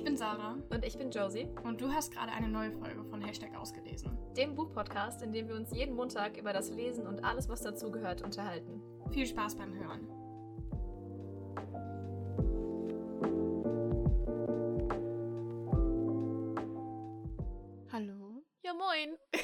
Ich bin Sarah Und ich bin Josie, und du hast gerade eine neue Folge von Hashtag ausgelesen. dem Buchpodcast, in dem wir uns jeden Montag über das Lesen und alles, was dazugehört, unterhalten. Viel Spaß beim Hören. Hallo. Ja, moin. ich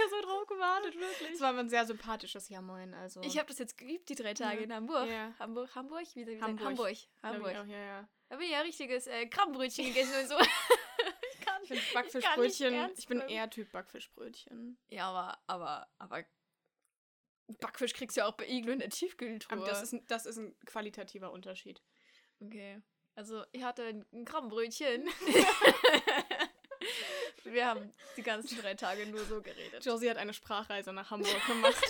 habe so drauf gewartet, wirklich. Das war aber ein sehr sympathisches Ja Moin, also. Ich habe das jetzt geübt, die drei Tage Ja. in Hamburg. Ja. Hamburg, Hamburg, wie, wie Hamburg. Hamburg. Hamburg. auch, ja, ja. Da habe ich ja richtiges äh, Krabbenbrötchen gegessen und so. ich kann, Ich finde Backfischbrötchen, ernst ich bin eher Typ Backfischbrötchen. Ja, aber, aber, aber. Backfisch kriegst du ja auch bei Iglo in der Tiefkühltruhe. Aber das ist, ein- das ist ein qualitativer Unterschied. Okay. Also, ich hatte ein ein Krabbenbrötchen. Wir haben die ganzen drei Tage nur so geredet. Josie hat eine Sprachreise nach Hamburg gemacht.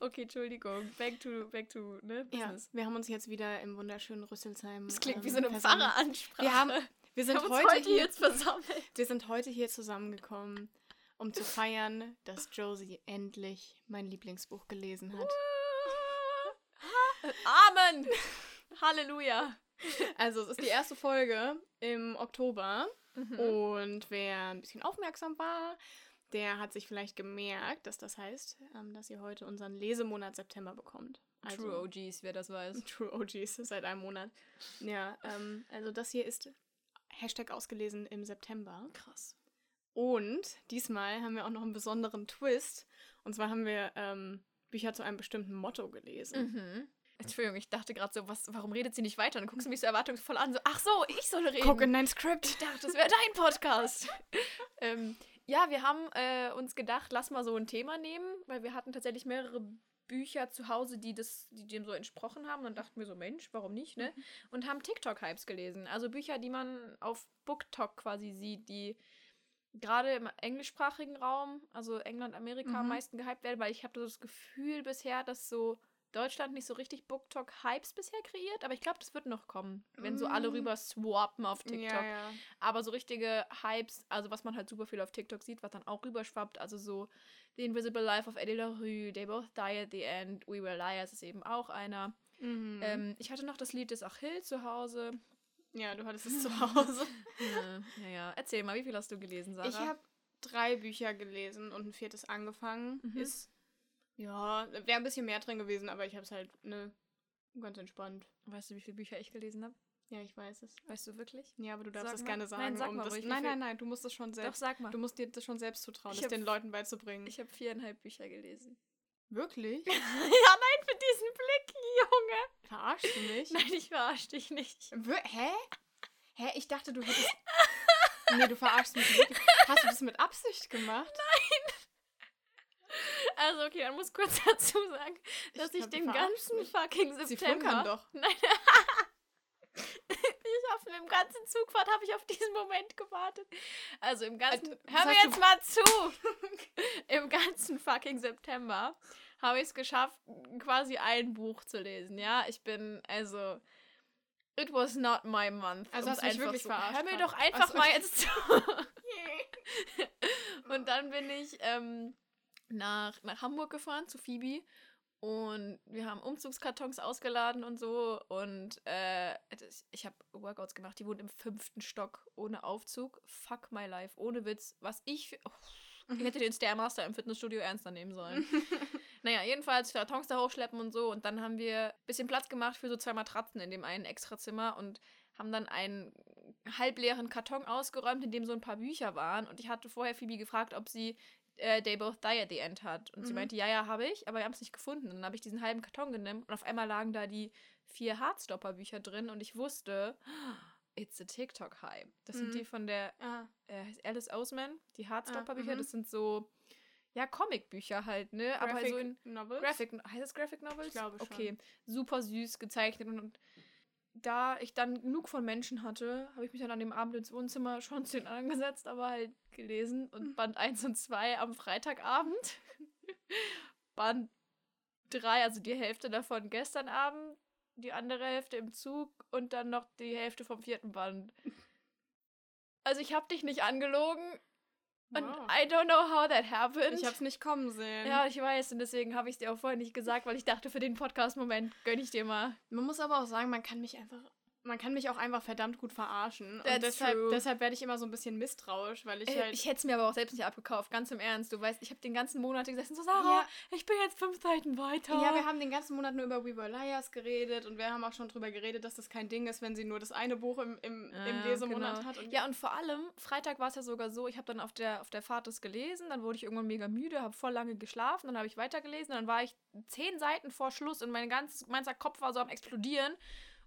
okay, Entschuldigung. Back to, back to, ne? ja, wir haben uns jetzt wieder im wunderschönen Rüsselsheim. Das klingt wie ähm, so eine. Pfarreransprache. Wir haben, wir sind haben uns heute, heute hier, jetzt versammelt. wir sind heute hier zusammengekommen, um zu feiern, dass Josie endlich mein Lieblingsbuch gelesen hat. Amen! Halleluja! Also es ist die erste Folge im Oktober Mhm. und wer ein bisschen aufmerksam war, der hat sich vielleicht gemerkt, dass das heißt, ähm, dass ihr heute unseren Lesemonat September bekommt. Also, True OGs, wer das weiß. True OGs seit einem Monat. Ja, ähm, also das hier ist Hashtag ausgelesen im September. Krass. Und diesmal haben wir auch noch einen besonderen Twist. Und zwar haben wir ähm, Bücher zu einem bestimmten Motto gelesen. Mhm. Entschuldigung, ich dachte gerade so, was, warum redet sie nicht weiter? Und dann guckst du mich so erwartungsvoll an, so, ach so, ich soll reden. Guck in dein Skript. Ich dachte, das wäre dein Podcast. ähm, ja, wir haben äh, uns gedacht, lass mal so ein Thema nehmen, weil wir hatten tatsächlich mehrere Bücher zu Hause, die, das, die dem so entsprochen haben. Und dann dachten wir so, Mensch, warum nicht, ne? Und haben TikTok-Hypes gelesen. Also Bücher, die man auf BookTok quasi sieht, die gerade im englischsprachigen Raum, also England, Amerika, am Mhm. meisten gehypt werden, weil ich habe das Gefühl bisher, dass so Deutschland nicht so richtig BookTok-Hypes bisher kreiert, aber ich glaube, das wird noch kommen, wenn so alle Mm. rüber swappen auf TikTok. Ja, ja. Aber so richtige Hypes, also was man halt super viel auf TikTok sieht, was dann auch rüberschwappt, also so The Invisible Life of Eddie LaRue, They Both Die at the End, We Were Liars ist eben auch einer. Mhm. Ähm, ich hatte noch das Lied des Achill zu Hause. ja, du hattest es zu Hause. Äh, ja, ja. Erzähl mal, wie viel hast du gelesen, Sarah? Ich habe drei Bücher gelesen und ein viertes angefangen. Mhm. Ist, ja, wäre ein bisschen mehr drin gewesen, aber ich habe es halt, ne, ganz entspannt. Weißt du, wie viele Bücher ich gelesen habe? Ja, ich weiß es. Weißt du wirklich? Ja, aber du darfst es gerne Nein, sagen. sag um mal das, ruhig, nein, nein, nein, du musst es schon Doch, selbst. sag mal. Du musst dir das schon selbst zutrauen, Ich das den Leuten beizubringen. Ich habe viereinhalb Bücher gelesen. Wirklich? ja, nein, für diesen Blick, Junge. Verarschst du mich? Nein, ich verarsche dich nicht. Wir Hä? Hä? Ich dachte, du hättest. nee, du verarschst mich wirklich. Hast du das mit Absicht gemacht? Also, okay, dann muss kurz dazu sagen, dass ich, du den ganzen fucking Sie September. flunkern doch. Nein. ich auf dem ganzen Zugfahrt habe ich auf diesen Moment gewartet. Also im ganzen. Das hör mir jetzt du- mal zu! Im ganzen fucking September habe ich es geschafft, quasi ein Buch zu lesen. Ja, ich bin also. It was not my month. Also hast du mich wirklich so- verarscht Hör mir doch einfach Ach so. mal jetzt zu. Und dann bin ich ähm, nach, nach Hamburg gefahren zu Phoebe und wir haben Umzugskartons ausgeladen und so und äh, das- ich habe Workouts gemacht, die wohnt im fünften Stock ohne Aufzug. Fuck my life, ohne Witz. Was ich... Oh, ich hätte den Stairmaster im Fitnessstudio ernster nehmen sollen. naja, jedenfalls Kartons da hochschleppen und so und dann haben wir ein bisschen Platz gemacht für so zwei Matratzen in dem einen Extrazimmer und haben dann einen halbleeren Karton ausgeräumt, in dem so ein paar Bücher waren. Und ich hatte vorher Phoebe gefragt, ob sie äh, They Both Die at the End hat. Und sie Mhm. meinte, ja, ja, habe ich, aber wir haben es nicht gefunden. Und dann habe ich diesen halben Karton genommen und auf einmal lagen da die vier Hardstopper-Bücher drin und ich wusste, it's a TikTok-Hype. Das sind Mhm. die von der Ah, äh, Alice Oseman, die Hardstopper-Bücher. mhm. Das sind so, ja, Comic-Bücher halt, ne? aber Graphic so in Novels? Graphic, heißt es Graphic Novels? Ich glaube schon. Okay, super süß gezeichnet und, und da ich dann genug von Menschen hatte, habe ich mich dann an dem Abend ins Wohnzimmer schon zu den anderen gesetzt, aber halt gelesen und Mhm. Band 1 und 2 am Freitagabend. Band 3, also die Hälfte davon gestern Abend, die andere Hälfte im Zug und dann noch die Hälfte vom vierten Band. Also ich habe dich nicht angelogen und Wow. I don't know how that happened. Ich hab's nicht kommen sehen. Ja, ich weiß und deswegen habe ich es dir auch vorher nicht gesagt, weil ich dachte, für den Podcast-Moment gönne ich dir mal. Man muss aber auch sagen, man kann mich einfach man kann mich auch einfach verdammt gut verarschen. That's und deshalb, true. deshalb werde ich immer so ein bisschen misstrauisch, weil ich Äh, halt. ich hätte es mir aber auch selbst nicht abgekauft, ganz im Ernst. Du weißt, ich habe den ganzen Monat gesessen, so Sarah, Ja. ich bin jetzt fünf Seiten weiter. ja, wir haben den ganzen Monat nur über We Were Liars geredet und wir haben auch schon drüber geredet, dass das kein Ding ist, wenn sie nur das eine Buch im, im, im Ja, Lesemonat genau. hat. Und Ja, und vor allem, Freitag war es ja sogar so, ich habe dann auf der, auf der Fahrt das gelesen, dann wurde ich irgendwann mega müde, habe voll lange geschlafen, dann habe ich weitergelesen, dann war ich zehn Seiten vor Schluss und mein, ganz, mein ganzer Kopf war so am explodieren.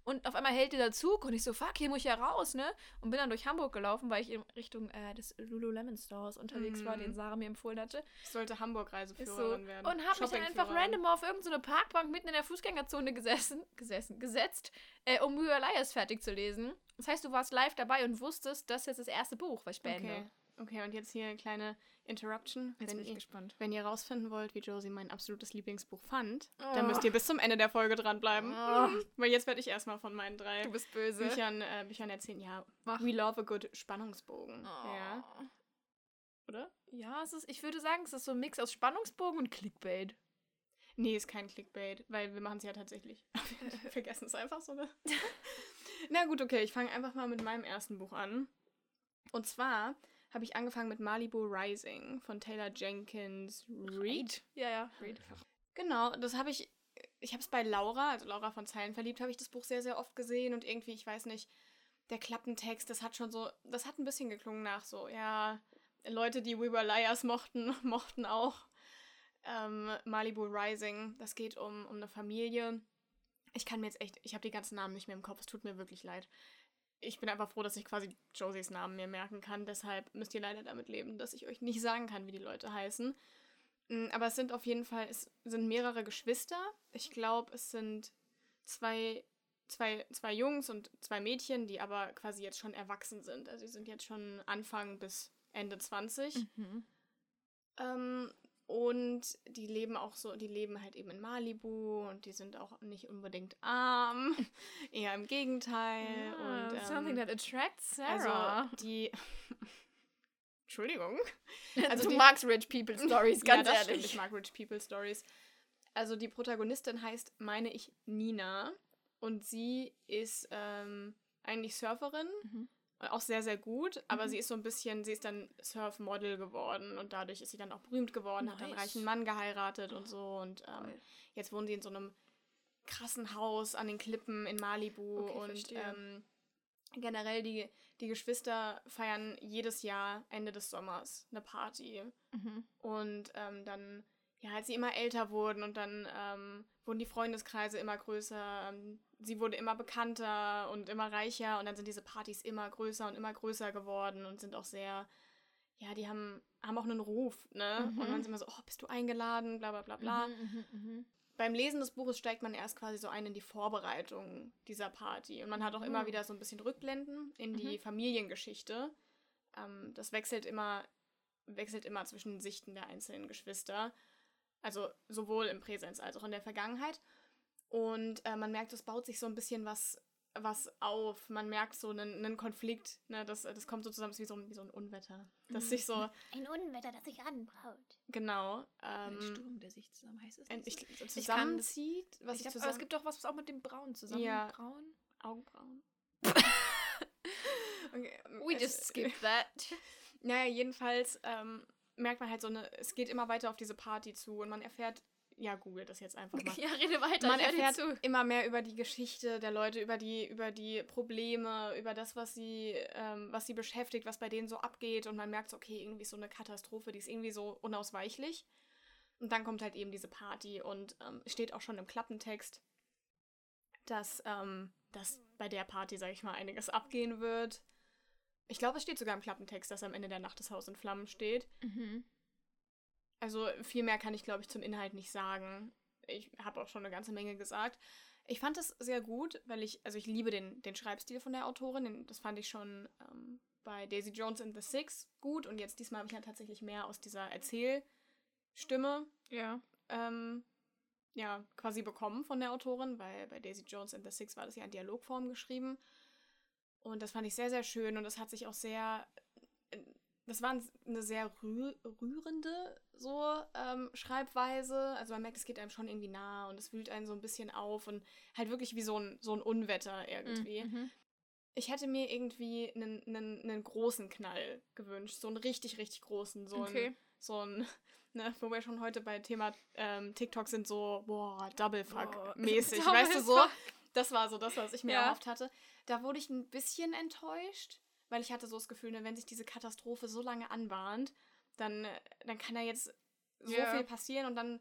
Und auf einmal hält dieser Zug und ich so, fuck, hier muss ich ja raus, ne? Und bin dann durch Hamburg gelaufen, weil ich in Richtung äh, des Lululemon Stores unterwegs war, Mhm. den Sarah mir empfohlen hatte. ich sollte Ist so. Hamburg-Reiseführerin werden. Und habe mich dann einfach random auf irgendeine Parkbank mitten in der Fußgängerzone gesessen, gesessen, gesetzt, äh, um Mühe Elias fertig zu lesen. Das heißt, du warst live dabei und wusstest, das ist jetzt das erste Buch, was ich beende. Okay. okay, und jetzt hier eine kleine Interruption. Jetzt wenn, bin ich ihr, gespannt. wenn ihr rausfinden wollt, wie Josie mein absolutes Lieblingsbuch fand, Oh. dann müsst ihr bis zum Ende der Folge dranbleiben. Oh. Weil jetzt werde ich erstmal von meinen drei. Büchern, äh, Büchern erzählen. Ja, Mach. We Love a Good Spannungsbogen. Oh. Ja, oder? Ja, es ist, ich würde sagen, es ist so ein Mix aus Spannungsbogen und Clickbait. Nee, ist kein Clickbait, weil wir machen es ja tatsächlich. wir vergessen es einfach so. Ne? Na gut, okay, ich fange einfach mal mit meinem ersten Buch an. Und zwar habe ich angefangen mit Malibu Rising von Taylor Jenkins Reid. Ja, ja. Read. Genau, das habe ich. Ich habe es bei Laura, also Laura von Zeilen verliebt, habe ich das Buch sehr, sehr oft gesehen und irgendwie, ich weiß nicht, der Klappentext, das hat schon so, das hat ein bisschen geklungen nach so, ja, Leute, die We Were Liars mochten, mochten auch ähm, Malibu Rising. Das geht um, um eine Familie. Ich kann mir jetzt echt, ich habe die ganzen Namen nicht mehr im Kopf, es tut mir wirklich leid. Ich bin einfach froh, dass ich quasi Josies Namen mir merken kann. Deshalb müsst ihr leider damit leben, dass ich euch nicht sagen kann, wie die Leute heißen. Mm, Aber es sind auf jeden Fall, es sind mehrere Geschwister. Ich glaube, es sind zwei, zwei, zwei Jungs und zwei Mädchen, die aber quasi jetzt schon erwachsen sind. Also sie sind jetzt schon Anfang bis Ende 20. Mhm. Ähm, und die leben auch so, die leben halt eben in Malibu und die sind auch nicht unbedingt arm. Eher im Gegenteil. Ah, und, ähm, something that attracts Sarah. also die. Entschuldigung. also du magst Rich People Stories, ganz ja, ehrlich. Stimmt, ich mag Rich People Stories. Also die Protagonistin heißt, meine ich, Nina. Und sie ist ähm, eigentlich Surferin. Mhm. Auch sehr, sehr gut. Aber Mhm. sie ist so ein bisschen, sie ist dann Surfmodel geworden. Und dadurch ist sie dann auch berühmt geworden, hat dann einen Nice. reichen Mann geheiratet und so. Und ähm, jetzt wohnen sie in so einem krassen Haus an den Klippen in Malibu. Okay, und ähm, generell die, die Geschwister feiern jedes Jahr Ende des Sommers eine Party. Mhm. Und ähm, dann, ja, als sie immer älter wurden und dann ähm, wurden die Freundeskreise immer größer, ähm, sie wurde immer bekannter und immer reicher und dann sind diese Partys immer größer und immer größer geworden und sind auch sehr, ja, die haben, haben auch einen Ruf, ne? Mhm. Und man ist immer so, oh, bist du eingeladen, bla bla bla bla. Mhm, mhm, mhm. Beim Lesen des Buches steigt man erst quasi so ein in die Vorbereitung dieser Party. Und man hat auch immer Mhm. wieder so ein bisschen Rückblenden in die Mhm. Familiengeschichte. Ähm, das wechselt immer, wechselt immer zwischen den Sichten der einzelnen Geschwister. Also sowohl im Präsens als auch in der Vergangenheit. Und äh, man merkt, es baut sich so ein bisschen was, was auf. Man merkt so einen, einen Konflikt. Ne? Das, das kommt so zusammen, es ist wie so, ein- wie so ein Unwetter. Das Mhm. sich so, Ein Unwetter, das sich anbraut. genau. Ein Ähm, Sturm, der sich zusammen heißt es ein- nicht ich, so? Ich zusammenzieht. was Ich glaub, aber zusammen es gibt doch was, was auch mit dem Braun zusammen. Ja. Braun? Augenbrauen. okay, We just skip that. Naja, jedenfalls ähm, merkt man halt so eine, es geht immer weiter auf diese Party zu und man erfährt, ja, google das jetzt einfach mal. ja, rede weiter. Man erfährt immer mehr über die Geschichte der Leute, über die, über die Probleme, über das, was sie, ähm, was sie beschäftigt, was bei denen so abgeht und man merkt so, okay, irgendwie so eine Katastrophe, die ist irgendwie so unausweichlich. Und dann kommt halt eben diese Party und ähm, steht auch schon im Klappentext, dass, ähm, dass bei der Party, sag ich mal, einiges abgehen wird. Ich glaube, es steht sogar im Klappentext, dass am Ende der Nacht das Haus in Flammen steht. Mhm. Also viel mehr kann ich, glaube ich, zum Inhalt nicht sagen. Ich habe auch schon eine ganze Menge gesagt. Ich fand es sehr gut, weil ich, also ich liebe den, den Schreibstil von der Autorin. Den, das fand ich schon ähm, bei Daisy Jones and the Six gut. Und jetzt diesmal habe ich ja tatsächlich mehr aus dieser Erzählstimme Ja. ähm, ja, quasi bekommen von der Autorin, weil bei Daisy Jones and the Six war das ja in Dialogform geschrieben. Und das fand ich sehr, sehr schön und das hat sich auch sehr, äh, das war eine sehr rühr rührende so ähm, Schreibweise. Also man merkt, es geht einem schon irgendwie nah und es wühlt einen so ein bisschen auf und halt wirklich wie so ein, so ein Unwetter irgendwie. Mhm. Ich hätte mir irgendwie einen, einen, einen großen Knall gewünscht. So einen richtig, richtig großen. So Okay. ein, so ein, ne, wo wir schon heute bei Thema ähm, TikTok sind, so, boah, Double Boah. Fuck-mäßig. Double weißt du so? Das war so das, was ich mir Ja. erhofft hatte. Da wurde ich ein bisschen enttäuscht, weil ich hatte so das Gefühl, ne, wenn sich diese Katastrophe so lange anbahnt, dann, äh, dann kann da jetzt so Ja. viel passieren und dann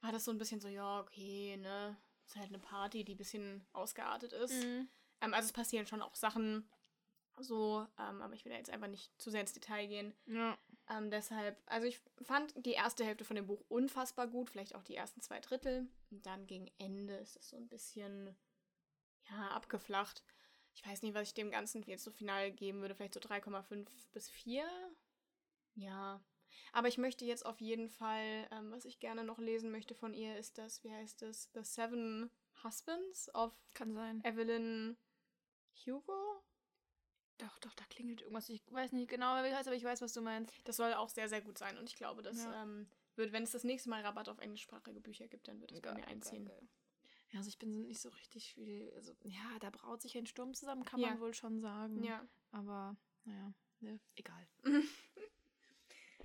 war das so ein bisschen so, ja, okay, ne, ist halt eine Party, die ein bisschen ausgeartet ist. Mhm. Ähm, also es passieren schon auch Sachen so, ähm, aber ich will da jetzt einfach nicht zu sehr ins Detail gehen. Ja. Ähm, deshalb, also ich fand die erste Hälfte von dem Buch unfassbar gut, vielleicht auch die ersten zwei Drittel. Und dann gegen Ende ist es so ein bisschen, ja, abgeflacht. Ich weiß nicht, was ich dem Ganzen jetzt so final geben würde, vielleicht so 3,5 bis 4. Ja. Aber ich möchte jetzt auf jeden Fall, ähm, was ich gerne noch lesen möchte von ihr, ist das, wie heißt das? The Seven Husbands of Kann sein. Evelyn Hugo. Doch, doch, da klingelt irgendwas. Ich weiß nicht genau, wie heißt, aber ich weiß, was du meinst. Das soll auch sehr, sehr gut sein. Und ich glaube, das Ja. ähm, wird, wenn es das nächste Mal Rabatt auf englischsprachige Bücher gibt, dann wird es bei mir einziehen. geil. Ja, also ich bin so nicht so richtig viel. Also, ja, da braut sich ein Sturm zusammen, kann Ja. man wohl schon sagen. Ja. Aber, naja, ne, egal.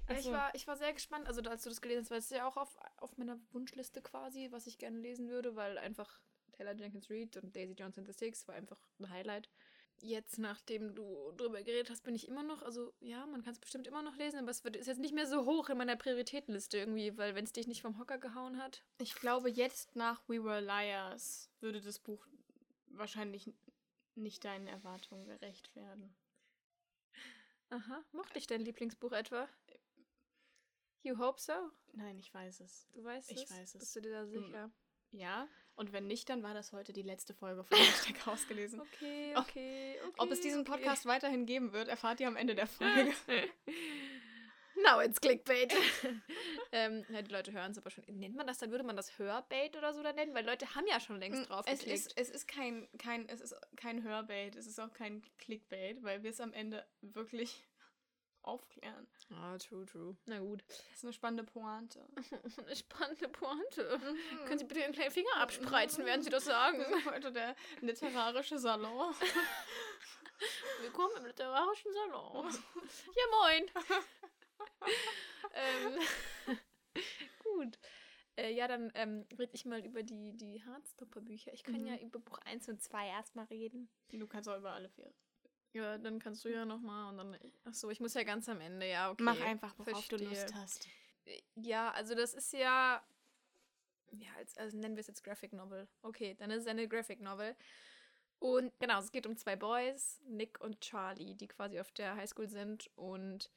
Ja, ich, so. war, ich war sehr gespannt, also als du das gelesen hast, weil es ja auch auf, auf meiner Wunschliste quasi, was ich gerne lesen würde, weil einfach Taylor Jenkins Reid und Daisy Johnson the Six war einfach ein Highlight. Jetzt, nachdem du drüber geredet hast, bin ich immer noch, also ja, man kann es bestimmt immer noch lesen, aber es wird, ist jetzt nicht mehr so hoch in meiner Prioritätenliste irgendwie, weil wenn es dich nicht vom Hocker gehauen hat. Ich glaube, jetzt nach We Were Liars würde das Buch wahrscheinlich nicht deinen Erwartungen gerecht werden. Aha, mochte ich dein Lieblingsbuch etwa? You hope so? Nein, ich weiß es. Du weißt Ich es? weiß es. Bist du dir da sicher? Ja, und wenn nicht, dann war das heute die letzte Folge von Hashtag ausgelesen. Okay, okay, okay. Ob es diesen okay. Podcast weiterhin geben wird, erfahrt ihr am Ende der Folge. Now it's Clickbait. ähm, ja, die Leute hören es aber schon. Nennt man das dann, würde man das Hörbait oder so da nennen? Weil Leute haben ja schon längst drauf es geklickt. ist, es ist kein, kein, es ist kein Hörbait, es ist auch kein Clickbait, weil wir es am Ende wirklich aufklären. Ah, true, true. Na gut. Das ist eine spannende Pointe. Eine spannende Pointe. Mhm. Können Sie bitte Ihren kleinen Finger abspreizen, während Sie das sagen? Wir sind heute der literarische Salon. Willkommen im literarischen Salon. Ja, moin. ähm, gut. Äh, ja, dann ähm, rede ich mal über die, die Hardstopper-Bücher. Ich kann Mhm. ja über Buch 1 und 2 erstmal reden. Du kannst auch über alle vier. Ja, dann kannst du ja nochmal und dann. Achso, ich muss ja ganz am Ende, ja, okay. Mach einfach, worauf du verstehe. Lust hast. Ja, also das ist ja. Ja, als, also nennen wir es jetzt Graphic Novel. Okay, dann ist es eine Graphic Novel. Und genau, es geht um zwei Boys, Nick und Charlie, die quasi auf der Highschool sind. Und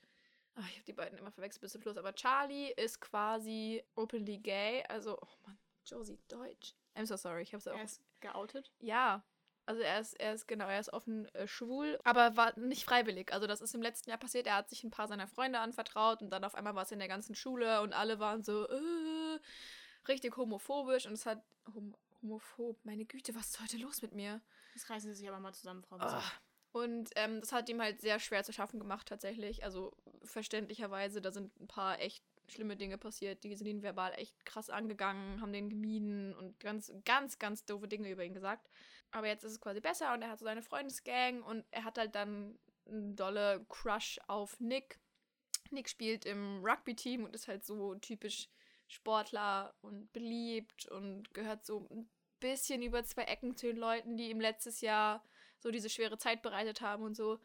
ach, ich habe die beiden immer verwechselt bis zum Schluss. Aber Charlie ist quasi openly gay. Also, oh Mann, Josie, Deutsch. I'm so sorry, ich habe es auch. Er ist geoutet. Ja, also er ist, er ist, genau, er ist offen äh, schwul, aber war nicht freiwillig. Also das ist im letzten Jahr passiert, er hat sich ein paar seiner Freunde anvertraut und dann auf einmal war es in der ganzen Schule und alle waren so, äh, richtig homophobisch und es hat, hom homophob, meine Güte, was ist heute los mit mir? Jetzt reißen sie sich aber mal zusammen, Frau. Besser. Und ähm, das hat ihm halt sehr schwer zu schaffen gemacht, tatsächlich. Also verständlicherweise, da sind ein paar echt schlimme Dinge passiert. Die sind ihn verbal echt krass angegangen, haben den gemieden und ganz, ganz, ganz doofe Dinge über ihn gesagt. Aber jetzt ist es quasi besser und er hat so seine Freundesgang und er hat halt dann einen dolle Crush auf Nick. Nick spielt im Rugby-Team und ist halt so typisch Sportler und beliebt und gehört so ein bisschen über zwei Ecken zu den Leuten, die ihm letztes Jahr so diese schwere Zeit bereitet haben und so.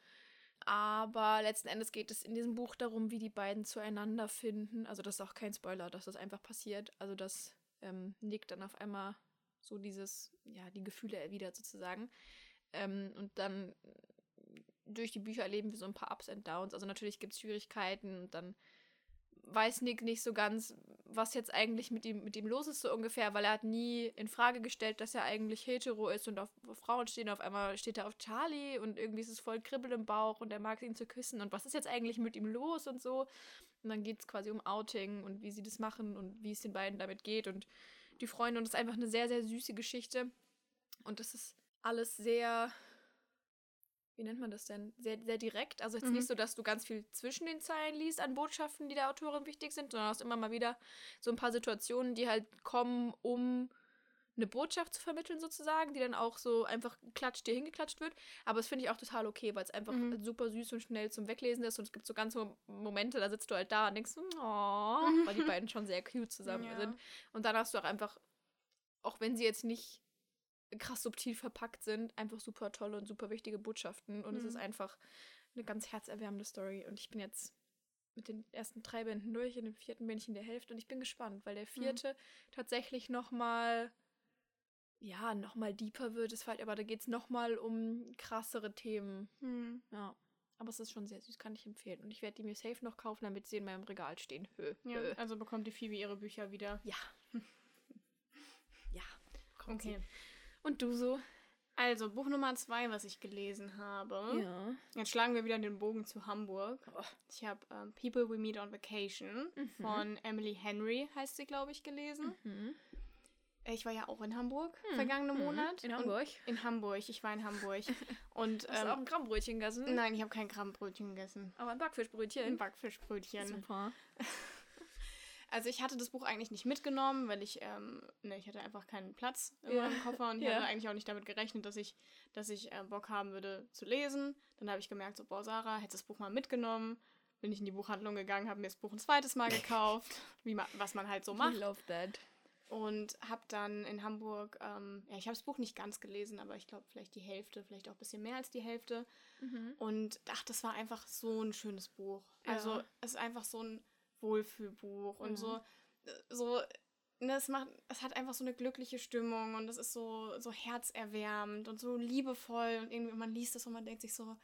Aber letzten Endes geht es in diesem Buch darum, wie die beiden zueinander finden. Also das ist auch kein Spoiler, dass das einfach passiert. Also dass ähm, Nick dann auf einmal so dieses, ja, die Gefühle erwidert sozusagen. Ähm, und dann durch die Bücher erleben wir so ein paar Ups und Downs. Also natürlich gibt es Schwierigkeiten und dann weiß Nick nicht so ganz, was jetzt eigentlich mit ihm, mit ihm los ist, so ungefähr, weil er hat nie in Frage gestellt, dass er eigentlich hetero ist und auf, auf Frauen stehen. Auf einmal steht er auf Charlie und irgendwie ist es voll Kribbel im Bauch und er mag ihn zu küssen und was ist jetzt eigentlich mit ihm los und so. Und dann geht es quasi um Outing und wie sie das machen und wie es den beiden damit geht und die Freunde. Und es ist einfach eine sehr, sehr süße Geschichte. Und es ist alles sehr, wie nennt man das denn? Sehr, sehr direkt. Also jetzt Mhm. nicht so, dass du ganz viel zwischen den Zeilen liest an Botschaften, die der Autorin wichtig sind, sondern hast immer mal wieder so ein paar Situationen, die halt kommen, um eine Botschaft zu vermitteln sozusagen, die dann auch so einfach klatscht dir hingeklatscht wird. Aber das finde ich auch total okay, weil es einfach Mhm. super süß und schnell zum Weglesen ist und es gibt so ganz so Momente, da sitzt du halt da und denkst, oh, weil die beiden schon sehr cute zusammen Ja. sind. Und dann hast du auch einfach, auch wenn sie jetzt nicht krass subtil verpackt sind, einfach super tolle und super wichtige Botschaften. Und es ist Mhm. einfach eine ganz herzerwärmende Story. Und ich bin jetzt mit den ersten drei Bänden durch, in dem vierten bin ich in der Hälfte und ich bin gespannt, weil der vierte tatsächlich nochmal, ja, nochmal deeper wird. Es halt, aber da geht es nochmal um krassere Themen. Hm. Ja. Aber es ist schon sehr süß, kann ich empfehlen. Und ich werde die mir safe noch kaufen, damit sie in meinem Regal stehen. Hö, Ja, hö. also bekommt die Phoebe ihre Bücher wieder. Ja. ja. kommt sie. Okay. Und du so? Also, Buch Nummer zwei, was ich gelesen habe. Ja. Jetzt schlagen wir wieder den Bogen zu Hamburg. Oh. Ich habe ähm, People We Meet on Vacation Mhm. von Emily Henry, heißt sie, glaube ich, gelesen. Mhm. Äh, Ich war ja auch in Hamburg vergangenen Mhm. Monat. In Hamburg. In Hamburg, ich war in Hamburg. Und Hast du auch ähm, ein Grammbrötchen gegessen? nein, ich habe kein Grammbrötchen gegessen. Aber ein Backfischbrötchen. Ein Backfischbrötchen. Super. Also ich hatte das Buch eigentlich nicht mitgenommen, weil ich, ähm, ne, ich hatte einfach keinen Platz in Ja. meinem Koffer und ich Ja. hatte eigentlich auch nicht damit gerechnet, dass ich, dass ich äh, Bock haben würde zu lesen. Dann habe ich gemerkt, so, boah, Sarah, hättest das Buch mal mitgenommen. Bin ich in die Buchhandlung gegangen, habe mir das Buch ein zweites Mal gekauft, wie ma was man halt so I macht. love that. Und habe dann in Hamburg, ähm, ja, ich habe das Buch nicht ganz gelesen, aber ich glaube vielleicht die Hälfte, vielleicht auch ein bisschen mehr als die Hälfte. Mhm. Und ach, das war einfach so ein schönes Buch. Also Ja. es ist einfach so ein Wohlfühlbuch und Mhm. so, äh, so, ne, es macht, es hat einfach so eine glückliche Stimmung und es ist so, so herzerwärmend und so liebevoll und irgendwie man liest das und man denkt sich so,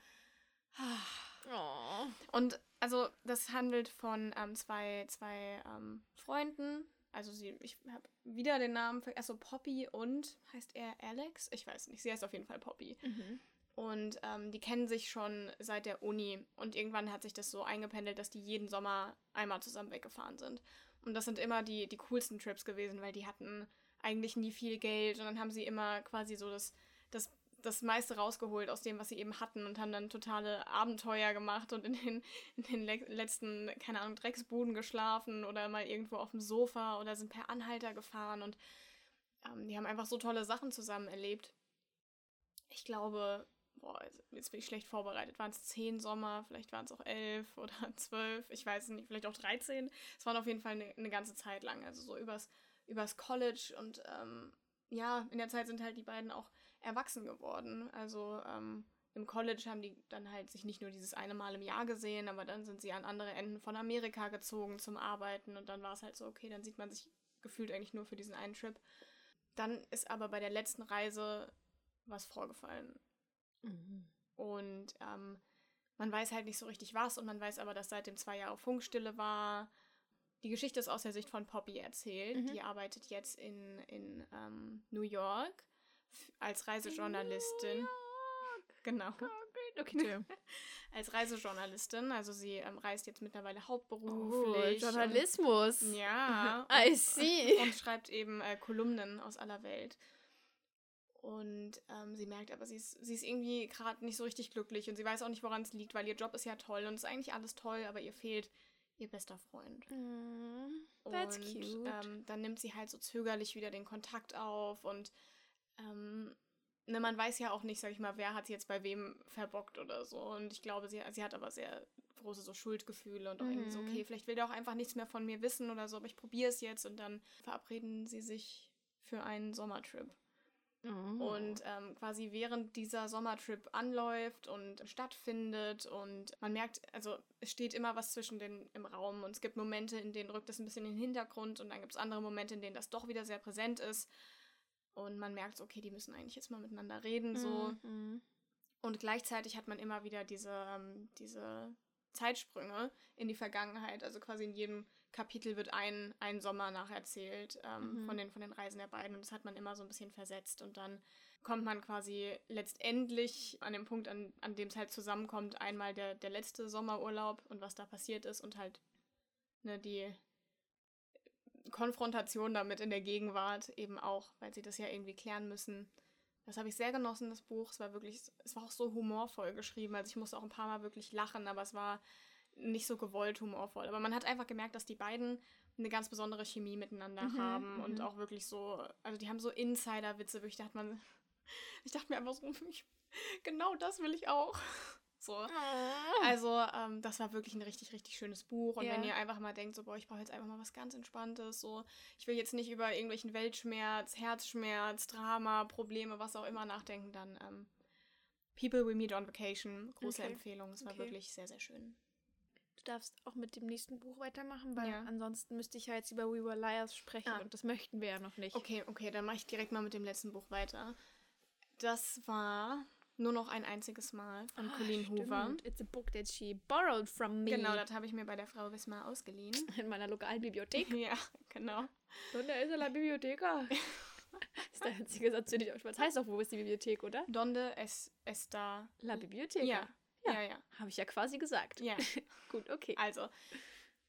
ah. Oh. Und also das handelt von ähm, zwei, zwei ähm, Freunden. Also sie, ich habe wieder den Namen, also Poppy und heißt er Alex? Ich weiß nicht, sie heißt auf jeden Fall Poppy. Mhm. Und ähm, die kennen sich schon seit der Uni. Und irgendwann hat sich das so eingependelt, dass die jeden Sommer einmal zusammen weggefahren sind. Und das sind immer die, die coolsten Trips gewesen, weil die hatten eigentlich nie viel Geld. Und dann haben sie immer quasi so das, das, meiste rausgeholt aus dem, was sie eben hatten. Und haben dann totale Abenteuer gemacht und in den, in den le letzten, keine Ahnung, Drecksbuden geschlafen oder mal irgendwo auf dem Sofa oder sind per Anhalter gefahren. Und ähm, die haben einfach so tolle Sachen zusammen erlebt. Ich glaube, boah, also jetzt bin ich schlecht vorbereitet. Waren es zehn Sommer, vielleicht waren es auch elf oder zwölf, ich weiß nicht, vielleicht auch 13. Es waren auf jeden Fall eine, eine ganze Zeit lang, also so übers, übers College und ähm, ja, in der Zeit sind halt die beiden auch erwachsen geworden. Also ähm, im College haben die dann halt sich nicht nur dieses eine Mal im Jahr gesehen, aber dann sind sie an andere Enden von Amerika gezogen zum Arbeiten und dann war es halt so, okay, dann sieht man sich gefühlt eigentlich nur für diesen einen Trip. Dann ist aber bei der letzten Reise was vorgefallen. Mhm. Und ähm, man weiß halt nicht so richtig was und man weiß aber, dass seitdem zwei Jahre Funkstille war. Die Geschichte ist aus der Sicht von Poppy erzählt. Mhm. Die arbeitet jetzt in, in ähm, New York als Reisejournalistin. Genau. Okay. Als Reisejournalistin. Also sie ähm, reist jetzt mittlerweile Oh, hauptberuflich. Journalismus. Und, ja. I und- see. Und schreibt eben äh, Kolumnen aus aller Welt. Und ähm, sie merkt aber, sie ist, sie ist irgendwie gerade nicht so richtig glücklich und sie weiß auch nicht, woran es liegt, weil ihr Job ist ja toll und ist eigentlich alles toll, aber ihr fehlt ihr bester Freund. Mm, That's und cute. Ähm, dann nimmt sie halt so zögerlich wieder den Kontakt auf und ähm, ne, man weiß ja auch nicht, sag ich mal, wer hat sie jetzt bei wem verbockt oder so. Und ich glaube, sie, sie hat aber sehr große so Schuldgefühle und auch irgendwie so, Mhm. okay, vielleicht will der auch einfach nichts mehr von mir wissen oder so, aber ich probiere es jetzt und dann verabreden sie sich für einen Sommertrip. Oh. Und ähm, quasi während dieser Sommertrip anläuft und stattfindet und man merkt, also es steht immer was zwischen den im Raum und es gibt Momente, in denen rückt es ein bisschen in den Hintergrund und dann gibt es andere Momente, in denen das doch wieder sehr präsent ist. Und man merkt, okay, die müssen eigentlich jetzt mal miteinander reden, so. Mhm. Und gleichzeitig hat man immer wieder diese, ähm, diese Zeitsprünge in die Vergangenheit. Also quasi in jedem Kapitel wird ein, ein Sommer nacherzählt ähm, Mhm. von, den, von den Reisen der beiden. Und das hat man immer so ein bisschen versetzt. Und dann kommt man quasi letztendlich an dem Punkt, an, an dem es halt zusammenkommt, einmal der, der letzte Sommerurlaub und was da passiert ist und halt ne, die Konfrontation damit in der Gegenwart eben auch, weil sie das ja irgendwie klären müssen. Das habe ich sehr genossen, das Buch. Es war wirklich, es war auch so humorvoll geschrieben. Also ich musste auch ein paar Mal wirklich lachen, aber es war nicht so gewollt humorvoll. Aber man hat einfach gemerkt, dass die beiden eine ganz besondere Chemie miteinander Mhm, haben und mhm. auch wirklich so, also die haben so Insider-Witze, wirklich, da hat man, ich dachte mir einfach so, genau das will ich auch. So. Also, ähm, das war wirklich ein richtig, richtig schönes Buch. Und Ja. wenn ihr einfach mal denkt, so, boah, ich brauche jetzt einfach mal was ganz Entspanntes, so, ich will jetzt nicht über irgendwelchen Weltschmerz, Herzschmerz, Drama, Probleme, was auch immer nachdenken, dann ähm, People We Meet on Vacation, große Okay. Empfehlung. Es war Okay. wirklich sehr, sehr schön. Du darfst auch mit dem nächsten Buch weitermachen, weil Ja. ansonsten müsste ich ja jetzt über We Were Liars sprechen Ah. und das möchten wir ja noch nicht. Okay, okay, dann mache ich direkt mal mit dem letzten Buch weiter. Das war nur noch ein einziges Mal von Colleen Hoover. Ah, Stimmt. It's a book that she borrowed from me. Genau, das habe ich mir bei der Frau Wismar ausgeliehen. in meiner lokalen Bibliothek. ja, genau. Donde ist la Biblioteca? ist der einzige Satz, den ich auch Das heißt doch, wo ist die Bibliothek, oder? Donde es está. La Biblioteca. Ja, Ja. ja, ja. Habe ich ja quasi gesagt. Ja, Gut, okay. also.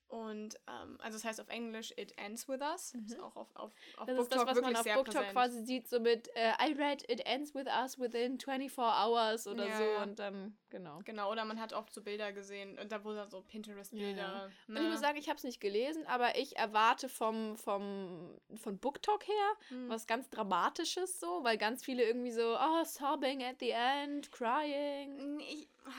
Und, ähm, also es heißt auf Englisch It Ends With Us. Ist auch auf, auf, auf Das BookTok ist das, was man auf präsent. quasi sieht, so mit äh, I read It Ends With Us within 24 Hours oder Ja, so ja. und dann, genau. Genau, oder man hat oft so Bilder gesehen, und da da so Pinterest-Bilder. Und ich muss sagen, ich habe es nicht gelesen, aber ich erwarte vom, vom, von BookTok her Mhm. was ganz Dramatisches so, weil ganz viele irgendwie so, oh, sobbing at the end, crying. Ich, ah,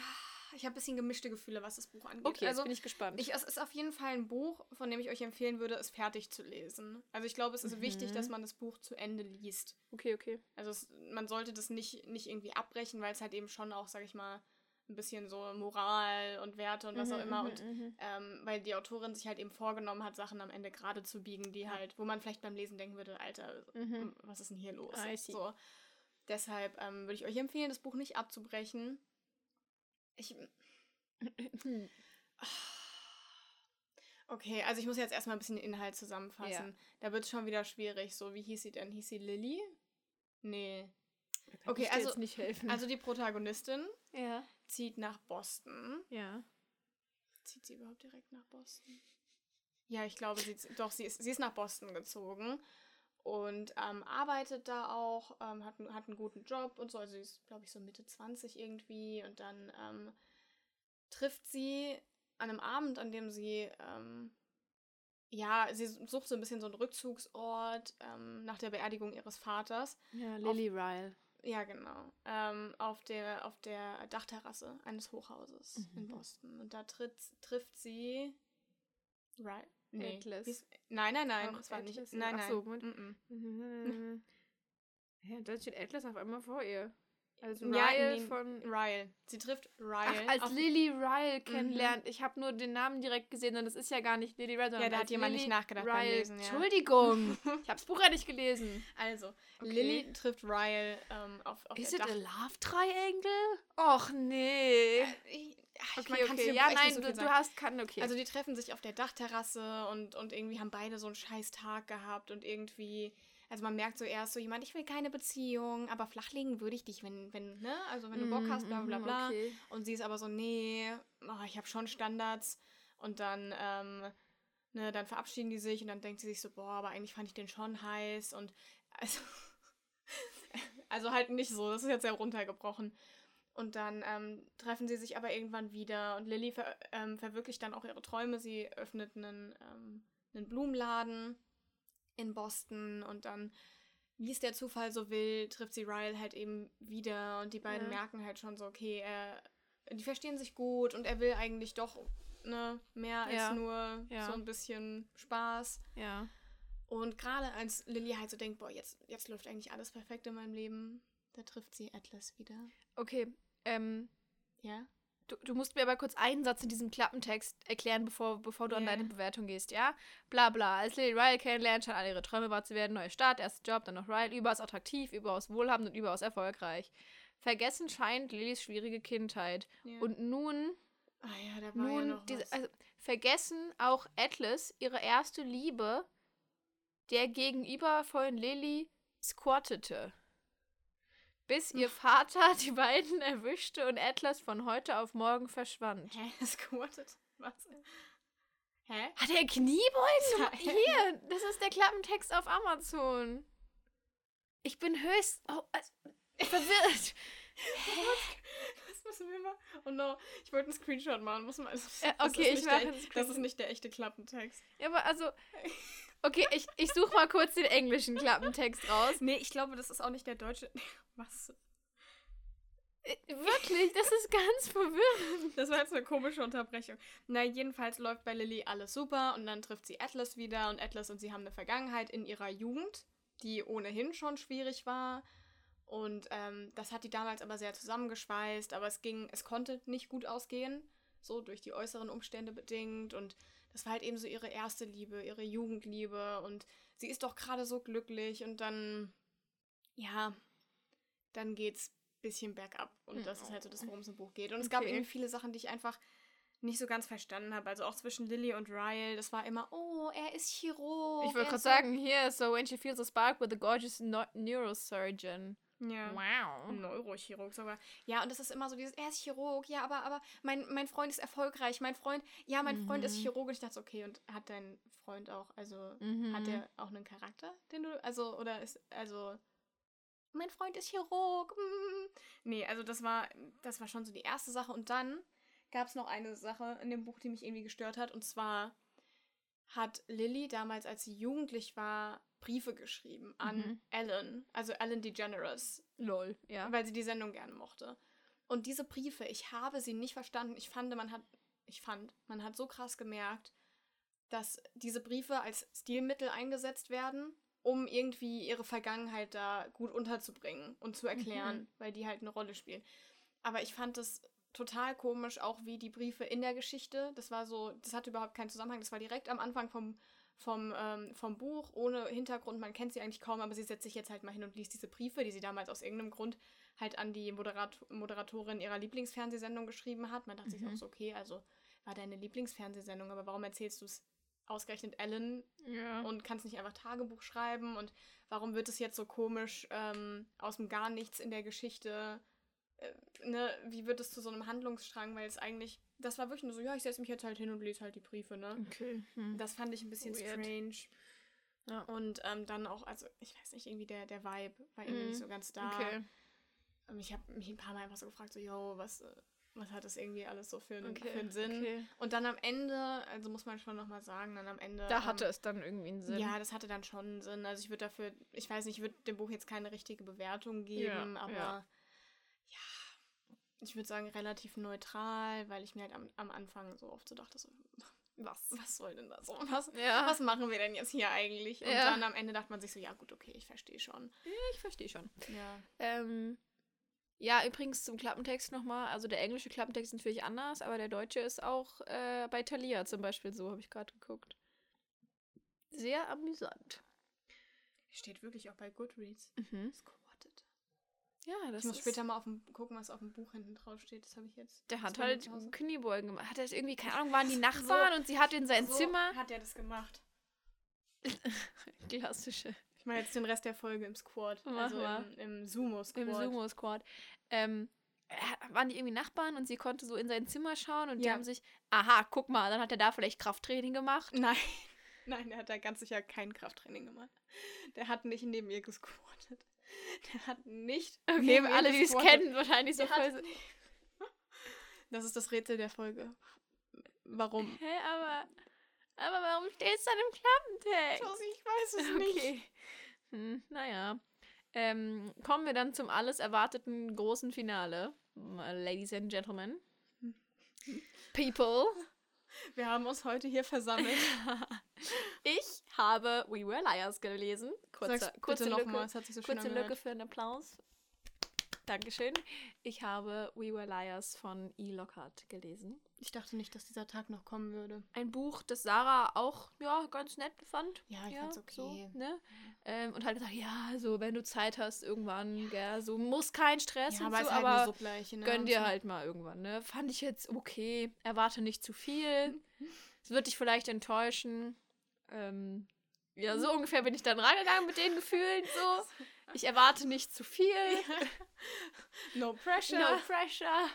ich habe ein bisschen gemischte Gefühle, was das Buch angeht. Okay, also bin ich gespannt. Ich, es ist auf jeden Fall ein Buch, von dem ich euch empfehlen würde, es fertig zu lesen. Also ich glaube, es ist wichtig, Mhm. dass man das Buch zu Ende liest. okay, okay. Also es, man sollte das nicht, nicht irgendwie abbrechen, weil es halt eben schon auch, sag ich mal, ein bisschen so Moral und Werte und was auch Mhm, immer. mhm, Und mhm. ähm, weil die Autorin sich halt eben vorgenommen hat, Sachen am Ende gerade zu biegen, die halt, wo man vielleicht beim Lesen denken würde, Alter, Mhm. was ist denn hier los? See. So. Deshalb ähm, würde ich euch empfehlen, das Buch nicht abzubrechen. Ich, Okay, also ich muss jetzt erstmal ein bisschen den Inhalt zusammenfassen. Ja. Da wird es schon wieder schwierig. So, wie hieß sie denn? Hieß sie Lilly? Nee. Okay, also- jetzt nicht helfen. Also die Protagonistin ja, zieht nach Boston. ja. Zieht sie überhaupt direkt nach Boston? Ja, ich glaube, sie, doch, sie ist, sie ist nach Boston gezogen und ähm, arbeitet da auch, ähm, hat, einen- hat einen guten Job und so. Also sie ist, glaube ich, so Mitte 20 irgendwie. Und dann ähm, trifft sie an einem Abend, an dem sie, ähm, ja, sie sucht so ein bisschen so einen Rückzugsort ähm, nach der Beerdigung ihres Vaters. Ja, Lily Ryle. Ja, genau. Ähm, auf, der, auf der Dachterrasse eines Hochhauses in Mhm. Boston. Und da tritt, trifft sie. Right? Nee. Atlas. Ist- Nein, nein, nein. Auch Das war nicht. Nein, Ach nein. so. Mm Mhm. Ja, da steht Atlas auf einmal vor ihr. Also Ja, Ryle nee, von. -mm. Ryle. Sie trifft Ach, Ryle. als auf- Lily Ryle kennenlernt. Ich habe nur den Namen direkt gesehen und das ist ja gar nicht Lily Ryle, sondern Ja, da hat als jemand Lily nicht nachgedacht beim Ryle. Lesen, ja. Entschuldigung. ich habe das Buch ja nicht gelesen. Also, Okay. Lily trifft Ryle ähm, auf, auf Is der it a Dach... Love Triangle? Och nee. Ich, ach, ich- Okay, man kann's okay. Ja, nein, so du, du hast kann okay. Also die treffen sich auf der Dachterrasse und, und irgendwie haben beide so einen scheiß Tag gehabt und irgendwie, also man merkt so erst so jemand, ich will keine Beziehung, aber flachlegen würde ich dich, wenn, wenn, ne, also wenn du Bock hast, bla bla Mhm, bla. okay. Und sie ist aber so, nee, oh, ich habe schon Standards. Und dann, ähm, ne, dann verabschieden die sich und dann denkt sie sich so, boah, aber eigentlich fand ich den schon heiß und also, also halt nicht so, das ist jetzt sehr runtergebrochen. Und dann ähm, treffen sie sich aber irgendwann wieder und Lilly ver ähm, verwirklicht dann auch ihre Träume. Sie öffnet einen, ähm, einen Blumenladen in Boston und dann, wie es der Zufall so will, trifft sie Ryle halt eben wieder und die beiden Ja. merken halt schon so, okay, er, die verstehen sich gut und er will eigentlich doch ne, mehr als Ja. nur Ja. so ein bisschen Spaß. Ja. Und gerade als Lilly halt so denkt, boah, jetzt, jetzt läuft eigentlich alles perfekt in meinem Leben, da trifft sie Atlas wieder. Okay. Ähm, Ja? Du, du musst mir aber kurz einen Satz in diesem Klappentext erklären, bevor, bevor du an Ja. deine Bewertung gehst, ja? Bla bla. Als Lily Ryle kennenlernt, scheint alle ihre Träume wahr zu werden. Neuer Start, erster Job, dann noch Ryle. Überaus attraktiv, überaus wohlhabend und überaus erfolgreich. Vergessen scheint Lillys schwierige Kindheit. ja. Und nun, ah ja, da war ja nun, noch diese, also, vergessen auch Atlas ihre erste Liebe, der gegenüber von Lily squattete. Bis ihr Vater die beiden erwischte und Atlas von heute auf morgen verschwand. Hä? Squatted? Was? Hä? Hat er Kniebeugen? Nein. Hier, das ist der Klappentext auf Amazon. Ich bin höchst. Oh, also, verwirrt. Das müssen wir mal. Oh no, ich wollte einen Screenshot machen. Muss man, das, Äh, das okay, ich mache einen Das ist nicht der echte Klappentext. Ja, aber also. Okay, ich, ich suche mal kurz den englischen Klappentext raus. Nee, ich glaube, das ist auch nicht der deutsche. Was? Äh, Wirklich, das ist ganz verwirrend. Das war jetzt eine komische Unterbrechung. Na, jedenfalls läuft bei Lilly alles super und dann trifft sie Atlas wieder und Atlas und sie haben eine Vergangenheit in ihrer Jugend, die ohnehin schon schwierig war. Und ähm, das hat die damals aber sehr zusammengeschweißt, aber es ging, es konnte nicht gut ausgehen, so durch die äußeren Umstände bedingt. Und das war halt eben so ihre erste Liebe, ihre Jugendliebe und sie ist doch gerade so glücklich und dann, ja, dann geht's bisschen bergab. Und das ist halt so das, worum es im Buch geht. Und es gab Okay. irgendwie viele Sachen, die ich einfach nicht so ganz verstanden habe. Also auch zwischen Lily und Ryle, das war immer, oh, er ist Chirurg. Ich wollte er gerade sagen, hier, so when she feels a spark with a gorgeous neurosurgeon. Ja. Wow. Neurochirurg sogar. Ja, und das ist immer so dieses, er ist Chirurg, ja, aber, aber mein, mein Freund ist erfolgreich, mein Freund, ja, mein Freund ist Mhm. Chirurg. Und ich dachte, okay, und hat dein Freund auch, also, Mhm. hat der auch einen Charakter, den du, also, oder ist, also, mein Freund ist Chirurg. Mm. Nee, also das war, das war schon so die erste Sache. Und dann gab es noch eine Sache in dem Buch, die mich irgendwie gestört hat. Und zwar hat Lily damals, als sie jugendlich war, Briefe geschrieben an Mhm. Ellen, also Ellen DeGeneres, Lol, ja. weil sie die Sendung gerne mochte. Und diese Briefe, ich habe sie nicht verstanden. Ich fand, man hat, ich fand, man hat so krass gemerkt, dass diese Briefe als Stilmittel eingesetzt werden, um irgendwie ihre Vergangenheit da gut unterzubringen und zu erklären, Mhm. weil die halt eine Rolle spielen. Aber ich fand es total komisch, auch wie die Briefe in der Geschichte, das war so, das hatte überhaupt keinen Zusammenhang, das war direkt am Anfang vom, vom, ähm, vom Buch, ohne Hintergrund, man kennt sie eigentlich kaum, aber sie setzt sich jetzt halt mal hin und liest diese Briefe, die sie damals aus irgendeinem Grund halt an die Moderat Moderatorin ihrer Lieblingsfernsehsendung geschrieben hat. Man dachte sich Mhm. auch so, okay, also war deine Lieblingsfernsehsendung, aber warum erzählst du es ausgerechnet Ellen ja. und kannst nicht einfach Tagebuch schreiben und warum wird es jetzt so komisch ähm, aus dem Gar nichts in der Geschichte? Äh, ne, wie wird es zu so einem Handlungsstrang? Weil es eigentlich, das war wirklich nur so, ja, ich setze mich jetzt halt hin und lese halt die Briefe, ne? Okay. Hm. Das fand ich ein bisschen Weird. strange. Ja. Und ähm, dann auch, also ich weiß nicht, irgendwie der, der Vibe war irgendwie Mhm. nicht so ganz da. Okay. Ähm, Ich habe mich ein paar Mal einfach so gefragt, so, yo, was, äh, was hat das irgendwie alles so für einen, Okay. für einen Sinn? Okay. Und dann am Ende, also muss man schon nochmal sagen, dann am Ende. Da hatte ähm, es dann irgendwie einen Sinn. Ja, das hatte dann schon einen Sinn. Also ich würde dafür, ich weiß nicht, ich würde dem Buch jetzt keine richtige Bewertung geben, Ja, aber ja, ich würde sagen relativ neutral, weil ich mir halt am, am Anfang so oft so dachte, so, was, was soll denn das? Was, Ja. was machen wir denn jetzt hier eigentlich? Und Ja. dann am Ende dachte man sich so, ja gut, okay, ich verstehe schon. Ich verstehe schon. Ja. Ähm, ja, übrigens zum Klappentext nochmal. Also der englische Klappentext ist natürlich anders, aber der deutsche ist auch äh, bei Thalia zum Beispiel so, habe ich gerade geguckt. Sehr amüsant. Steht wirklich auch bei Goodreads. Mhm. Squatted. Ja, das Ich muss ist, später mal auf dem, gucken, was auf dem Buch hinten drauf steht. Das habe ich jetzt. Der das hat halt. Kniebeugen gemacht. Hat er irgendwie, keine Ahnung, waren die Nachbarn und sie hat in sein So Zimmer. hat er das gemacht. Klassische. Ich mache jetzt den Rest der Folge im Squad. Mach also mal. im, im Sumo-Squad. Im Sumo-Squad. Ähm, äh, waren die irgendwie Nachbarn und sie konnte so in sein Zimmer schauen und die Ja. haben sich, aha, guck mal, dann hat er da vielleicht Krafttraining gemacht. Nein. Nein, der hat da ganz sicher kein Krafttraining gemacht. Der hat nicht neben ihr gesquattet. Der hat nicht Okay, alle, die es kennen, wahrscheinlich so voll Das ist das Rätsel der Folge. Warum? Hä, aber, aber warum steht es dann im Klappentext? Ich weiß es nicht. Okay. Hm, naja. Ähm, kommen wir dann zum alles erwarteten großen Finale. Ladies and Gentlemen. People. Wir haben uns heute hier versammelt. Ich habe We Were Liars gelesen. Kurze, Sag's kurze bitte Lücke. nochmal, es hat sich so schön Kurze angehört. Lücke für einen Applaus. Dankeschön. Ich habe We Were Liars von E. Lockhart gelesen. Ich dachte nicht, dass dieser Tag noch kommen würde. Ein Buch, das Sarah auch ja, ganz nett fand. Ja, ich fand's okay. So, ne? ähm, und halt gesagt, ja, so wenn du Zeit hast irgendwann, gell, so muss kein Stress Ja, und aber so, halt aber eine Suppleiche, ne? gönn dir so. halt mal irgendwann, ne? Fand ich jetzt okay. Erwarte nicht zu viel. Es wird dich vielleicht enttäuschen. Ähm, ja, so ungefähr bin ich dann rangegangen mit den Gefühlen. So, ich erwarte nicht zu viel. No pressure. No pressure.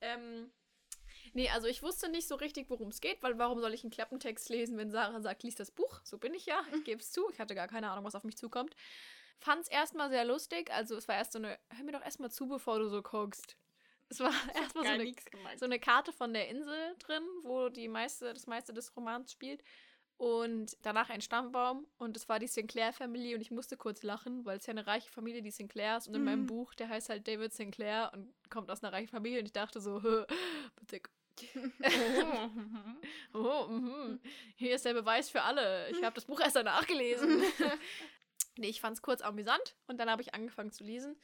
Ähm, nee, also ich wusste nicht so richtig, worum es geht, weil warum soll ich einen Klappentext lesen, wenn Sarah sagt, lies das Buch? So bin ich ja, ich gebe es zu. Ich hatte gar keine Ahnung, was auf mich zukommt. Fand es erstmal sehr lustig. Also es war erst so eine, hör mir doch erstmal zu, bevor du so guckst. Es war erstmal so eine, so eine Karte von der Insel drin, wo die meiste, das meiste des Romans spielt. Und danach ein Stammbaum und es war die Sinclair-Familie und ich musste kurz lachen, weil es ja eine reiche Familie, die Sinclairs und in meinem Mhm. Buch, der heißt halt David Sinclair und kommt aus einer reichen Familie und ich dachte so, witzig. Oh, mhm. Hier ist der Beweis für alle. Ich habe das Buch erst danach gelesen. nee, ich fand es kurz amüsant und dann habe ich angefangen zu lesen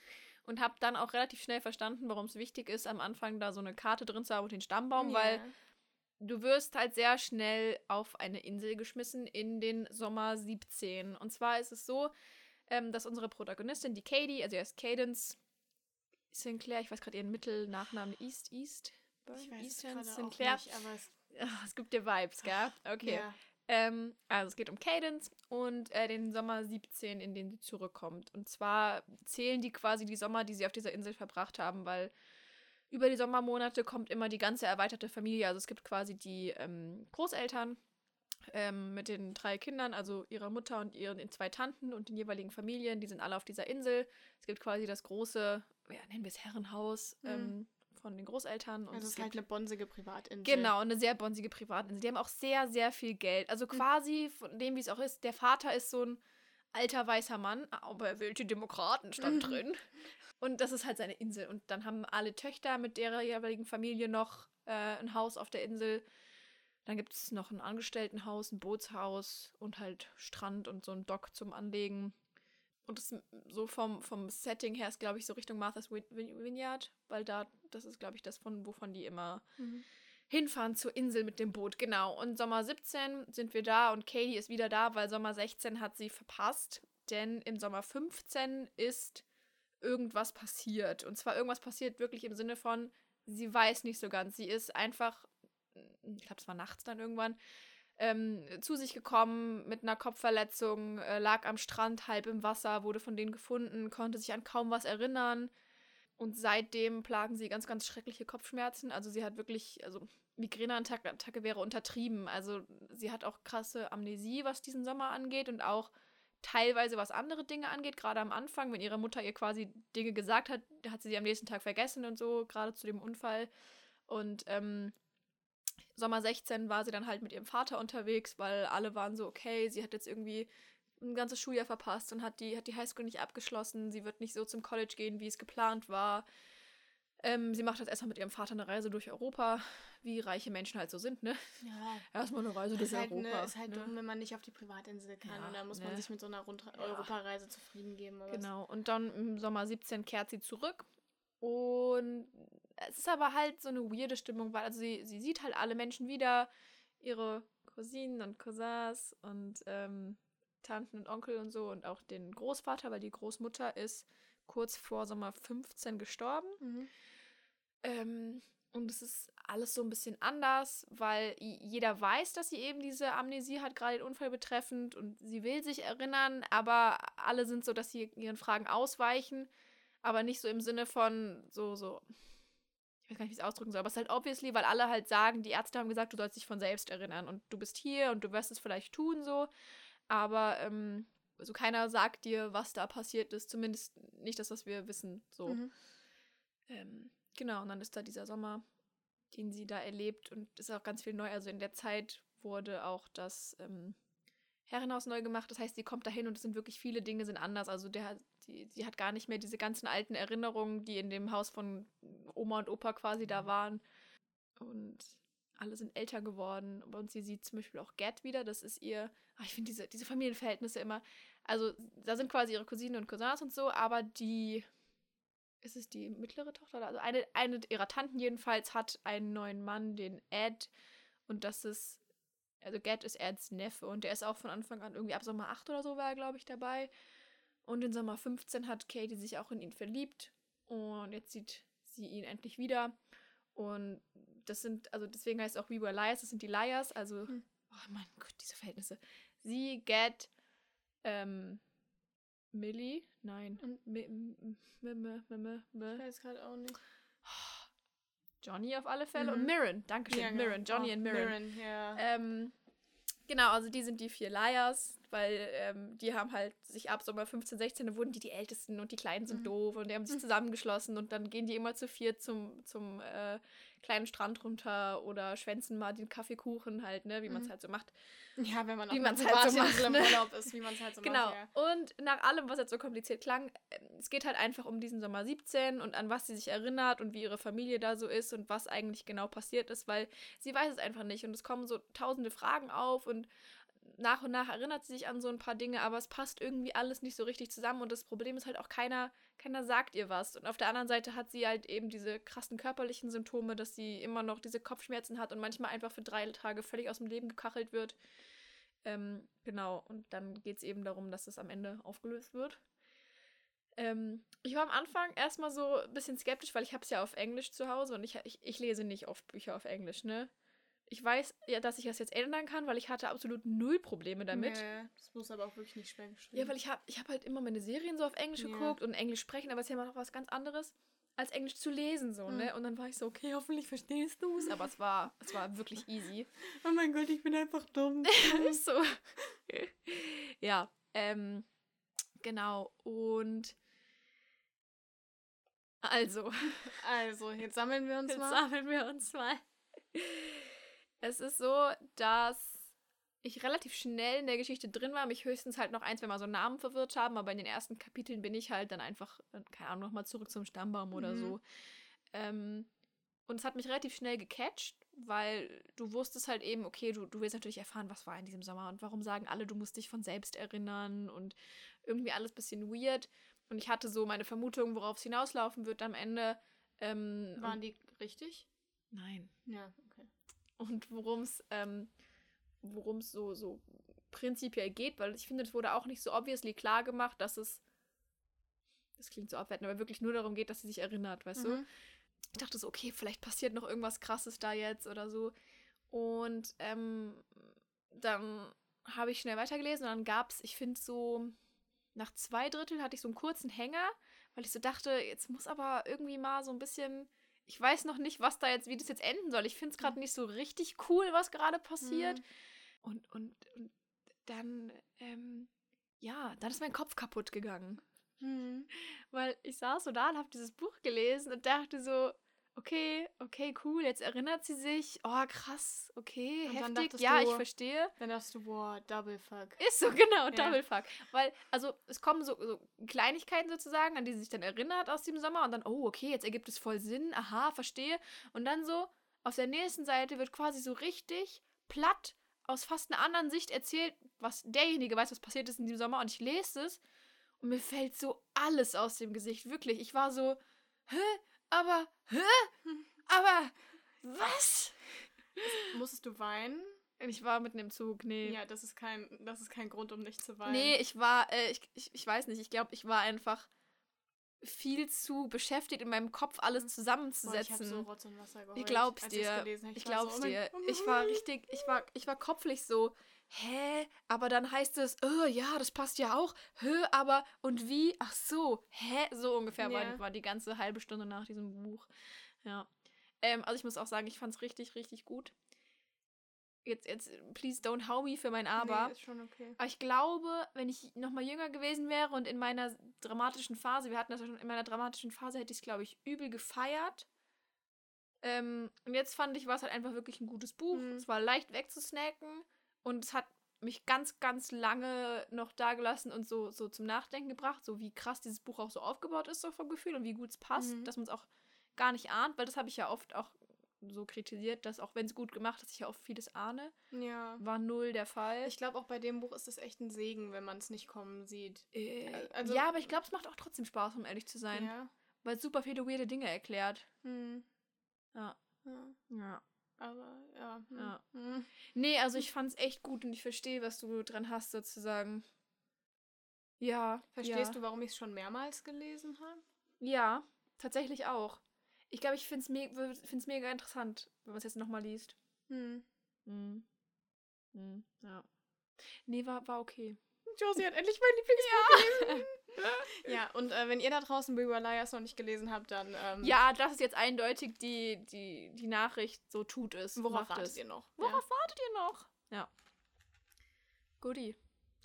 und habe dann auch relativ schnell verstanden, warum es wichtig ist, am Anfang da so eine Karte drin zu haben und den Stammbaum, weil Ja. Du wirst halt sehr schnell auf eine Insel geschmissen in den Sommer 17. Und zwar ist es so, ähm, dass unsere Protagonistin, die Katie, also erst Cadence Sinclair, ich weiß gerade ihren Mittelnachnamen, East, East, Ich weiß es Eastern auch Sinclair. nicht, aber es, Ach, es gibt dir Vibes, gell? Okay. ja. Ähm, also es geht um Cadence und äh, den Sommer 17, in den sie zurückkommt. Und zwar zählen die quasi die Sommer, die sie auf dieser Insel verbracht haben, weil über die Sommermonate kommt immer die ganze erweiterte Familie. Also es gibt quasi die ähm, Großeltern ähm, mit den drei Kindern, also ihrer Mutter und ihren zwei Tanten und den jeweiligen Familien. Die sind alle auf dieser Insel. Es gibt quasi das große, ja, nennen wir es Herrenhaus Mhm. ähm, von den Großeltern. Und Also es ist gibt halt eine bonsige Privatinsel. Genau, eine sehr bonsige Privatinsel. Die haben auch sehr, sehr viel Geld. Also quasi von dem, wie es auch ist, der Vater ist so ein alter weißer Mann, aber er wählt die Demokraten, stand drin. Und das ist halt seine Insel. Und dann haben alle Töchter mit der jeweiligen Familie noch äh, ein Haus auf der Insel. Dann gibt es noch ein Angestelltenhaus, ein Bootshaus und halt Strand und so ein Dock zum Anlegen. Und das so vom, vom Setting her ist, glaube ich, so Richtung Martha's Vineyard, weil da, das ist, glaube ich, das von, wovon die immer Mhm. hinfahren zur Insel mit dem Boot, genau. Und Sommer 17 sind wir da und Katie ist wieder da, weil Sommer 16 hat sie verpasst. Denn im Sommer 15 ist irgendwas passiert. Und zwar irgendwas passiert wirklich im Sinne von, sie weiß nicht so ganz. Sie ist einfach, ich glaube, es war nachts dann irgendwann, ähm, zu sich gekommen mit einer Kopfverletzung, äh, lag am Strand halb im Wasser, wurde von denen gefunden, konnte sich an kaum was erinnern. Und seitdem plagen sie ganz, ganz schreckliche Kopfschmerzen. Also sie hat wirklich, also Migräneattacke Attacke wäre untertrieben. Also sie hat auch krasse Amnesie, was diesen Sommer angeht und auch teilweise was andere Dinge angeht. Gerade am Anfang, wenn ihre Mutter ihr quasi Dinge gesagt hat, hat sie sie am nächsten Tag vergessen und so, gerade zu dem Unfall. Und ähm, Sommer 16 war sie dann halt mit ihrem Vater unterwegs, weil alle waren so, okay, sie hat jetzt irgendwie ein ganzes Schuljahr verpasst und hat die, hat die Highschool nicht abgeschlossen. Sie wird nicht so zum College gehen, wie es geplant war. Ähm, sie macht jetzt erstmal mit ihrem Vater eine Reise durch Europa, wie reiche Menschen halt so sind, ne? Ja. Erstmal eine Reise durch Ist halt, Europa. ne, ist halt ne? dumm, wenn man nicht auf die Privatinsel kann. Ja, und da muss ne. man sich mit so einer Rund Ja. Europareise zufrieden geben. Genau. Und dann im Sommer 17 kehrt sie zurück. Und es ist aber halt so eine weirde Stimmung, weil also sie, sie sieht halt alle Menschen wieder, ihre Cousinen und Cousins und ähm, Tanten und Onkel und so und auch den Großvater, weil die Großmutter ist kurz vor Sommer 15 gestorben. Mhm. Ähm, und es ist alles so ein bisschen anders, weil jeder weiß, dass sie eben diese Amnesie hat, gerade den Unfall betreffend. Und sie will sich erinnern, aber alle sind so, dass sie ihren Fragen ausweichen. Aber nicht so im Sinne von so, so. Ich weiß gar nicht, wie ich es ausdrücken soll, aber es ist halt obviously, weil alle halt sagen, die Ärzte haben gesagt, du sollst dich von selbst erinnern und du bist hier und du wirst es vielleicht tun, so. Aber, ähm, also keiner sagt dir, was da passiert ist, zumindest nicht das, was wir wissen, so. Mhm. Ähm, genau, und dann ist da dieser Sommer, den sie da erlebt und ist auch ganz viel neu. Also in der Zeit wurde auch das ähm, Herrenhaus neu gemacht. Das heißt, sie kommt dahin und es sind wirklich viele Dinge sind anders. Also der, die, sie hat gar nicht mehr diese ganzen alten Erinnerungen, die in dem Haus von Oma und Opa quasi da waren. Und alle sind älter geworden. Und sie sieht zum Beispiel auch Gerd wieder. Das ist ihr. Ach, ich finde diese, diese Familienverhältnisse immer. Also, da sind quasi ihre Cousinen und Cousins und so, aber die ist es die mittlere Tochter? Also eine, eine ihrer Tanten jedenfalls hat einen neuen Mann, den Ed. Und das ist, also Ged ist Eds Neffe und der ist auch von Anfang an irgendwie ab Sommer 8 oder so war er, glaube ich, dabei. Und in Sommer 15 hat Katie sich auch in ihn verliebt. Und jetzt sieht sie ihn endlich wieder. Und das sind, also deswegen heißt es auch We Were Liars, das sind die Liars. Also, Hm. oh mein Gott, diese Verhältnisse. Sie, Ged, ähm, Millie? Nein. Und- Mi- m- m- m- m- m- Ich weiß gerade auch nicht. Johnny auf alle Fälle. Mhm. Und Mirren. Dankeschön. Ja, genau. Mirren. Johnny Oh, und Mirren. Mirren, ja. Ähm, genau, also die sind die vier Liars, weil ähm, die haben halt sich ab Sommer 15, 16, da wurden die die Ältesten und die Kleinen sind Mhm. doof und die haben sich zusammengeschlossen und dann gehen die immer zu viert zum, zum äh, kleinen Strand runter oder schwänzen mal den Kaffeekuchen halt, ne, wie man es Mhm. halt so macht. Ja, wenn man Wie man's halt so macht, im ne? Urlaub ist, wie man es halt so Genau. macht. Ja. Und nach allem, was jetzt so kompliziert klang, ähm, es geht halt einfach um diesen Sommer 17 und an was sie sich erinnert und wie ihre Familie da so ist und was eigentlich genau passiert ist, weil sie weiß es einfach nicht und es kommen so tausende Fragen auf und nach und nach erinnert sie sich an so ein paar Dinge, aber es passt irgendwie alles nicht so richtig zusammen und das Problem ist halt auch keiner, keiner sagt ihr was. Und auf der anderen Seite hat sie halt eben diese krassen körperlichen Symptome, dass sie immer noch diese Kopfschmerzen hat und manchmal einfach für drei Tage völlig aus dem Leben gekachelt wird. Ähm, genau, und dann geht es eben darum, dass es am Ende aufgelöst wird. Ähm, ich war am Anfang erstmal so ein bisschen skeptisch, weil ich habe es ja auf Englisch zu Hause und ich, ich, ich lese nicht oft Bücher auf Englisch, ne? Ich weiß ja, dass ich das jetzt ändern kann, weil ich hatte absolut null Probleme damit. Nee, das muss aber auch wirklich nicht schwer geschrieben. Ja, weil ich habe ich hab halt immer meine Serien so auf Englisch Ja. geguckt und Englisch sprechen, aber es ist ja immer noch was ganz anderes, als Englisch zu lesen, so, Mhm. ne? Und dann war ich so, okay, hoffentlich verstehst du es. Aber es war, es war wirklich easy. Oh mein Gott, ich bin einfach dumm. so. ja, ähm, genau. Und also, Also, jetzt sammeln wir uns jetzt mal. sammeln wir uns mal. Es ist so, dass ich relativ schnell in der Geschichte drin war, mich höchstens halt noch ein, zwei Mal so Namen verwirrt haben, aber in den ersten Kapiteln bin ich halt dann einfach, äh, keine Ahnung, nochmal zurück zum Stammbaum oder Mhm. so. Ähm, und es hat mich relativ schnell gecatcht, weil du wusstest halt eben, okay, du, du willst natürlich erfahren, was war in diesem Sommer und warum sagen alle, du musst dich von selbst erinnern und irgendwie alles bisschen weird. Und ich hatte so meine Vermutung, worauf es hinauslaufen wird am Ende. Ähm, Waren die richtig? nein. Ja. Und worum es ähm, worum's so, so prinzipiell geht, weil ich finde, es wurde auch nicht so obviously klar gemacht, dass es, das klingt so abwertend, aber wirklich nur darum geht, dass sie sich erinnert, weißt du? Mhm. Ich dachte so, okay, vielleicht passiert noch irgendwas Krasses da jetzt oder so. Und ähm, dann habe ich schnell weitergelesen und dann gab es, ich finde so, nach zwei Drittel hatte ich so einen kurzen Hänger, weil ich so dachte, jetzt muss aber irgendwie mal so ein bisschen, ich weiß noch nicht, was da jetzt, wie das jetzt enden soll. Ich finde es gerade nicht so richtig cool, was gerade passiert. Mhm. Und, und, und dann, ähm, ja, dann ist mein Kopf kaputt gegangen. Mhm. Weil ich saß so da und habe dieses Buch gelesen und dachte so, okay, okay, cool, jetzt erinnert sie sich. Oh, krass, okay, Und heftig. Ja, du- ich verstehe. Dann dachtest du, boah, Double Fuck. Ist so, genau, Ja. Double Fuck. Weil, also, es kommen so, so Kleinigkeiten sozusagen, an die sie sich dann erinnert aus dem Sommer und dann, oh, okay, jetzt ergibt es voll Sinn, aha, verstehe. Und dann so, auf der nächsten Seite wird quasi so richtig platt aus fast einer anderen Sicht erzählt, was derjenige weiß, was passiert ist in diesem Sommer. Und ich lese es und mir fällt so alles aus dem Gesicht. Wirklich. Ich war so, hä? Aber, hä? Aber, was? Musstest du weinen? Ich war mitten im Zug, nee. Ja, das ist kein, das ist kein Grund, um nicht zu weinen. Nee, ich war, äh, ich, ich, ich weiß nicht, ich glaube, ich war einfach viel zu beschäftigt, in meinem Kopf alles Boah, ich zusammenzusetzen. habe so Rotz und Wasser geheult. ich glaub's dir. Ich war glaub's so, oh dir. oh Ich war richtig, ich war, ich war kopflich so, hä? Aber dann heißt es, oh ja, das passt ja auch. Hä, aber und wie? Ach so, hä? So ungefähr Ja. war, war die ganze halbe Stunde nach diesem Buch. Ja. Ähm, also ich muss auch sagen, ich fand's richtig, richtig gut. Jetzt, jetzt, please don't how me für mein Aber. Nee, ist schon okay. Aber ich glaube, wenn ich noch mal jünger gewesen wäre und in meiner dramatischen Phase, wir hatten das ja schon in meiner dramatischen Phase, hätte ich es, glaube ich, übel gefeiert. Ähm, und jetzt fand ich, war es halt einfach wirklich ein gutes Buch. Mhm. Es war leicht wegzusnacken und es hat mich ganz, ganz lange noch dagelassen und so, so zum Nachdenken gebracht, so wie krass dieses Buch auch so aufgebaut ist, so vom Gefühl und wie gut es passt, Mhm. dass man es auch gar nicht ahnt, weil das habe ich ja oft auch so kritisiert, dass auch wenn es gut gemacht ist, ich ja oft vieles ahne. Ja. War null der Fall. Ich glaube, auch bei dem Buch ist es echt ein Segen, wenn man es nicht kommen sieht. Äh, also- ja, aber ich glaube, es macht auch trotzdem Spaß, um ehrlich zu sein. Ja. Weil es super viele weirde Dinge erklärt. Hm. Ja. ja. ja. Aber ja. Hm. Ja. Hm. Nee, also ich fand's echt gut und ich verstehe, was du dran hast, sozusagen. Ja. Verstehst ja. du, warum ich es schon mehrmals gelesen habe? Ja, tatsächlich auch. Ich glaube, ich finde es me find's mega interessant, wenn man es jetzt nochmal liest. Hm. Mhm. Mhm. Ja. Nee, war, war okay. Josie hat endlich mein Lieblingsbuch gelesen. ja, und äh, wenn ihr da draußen Be Liars noch nicht gelesen habt, dann ähm, Ja, das ist jetzt eindeutig die, die, die Nachricht, so tut es. worauf wartet es. ihr noch? Worauf wartet ihr noch? Ja. Goodie.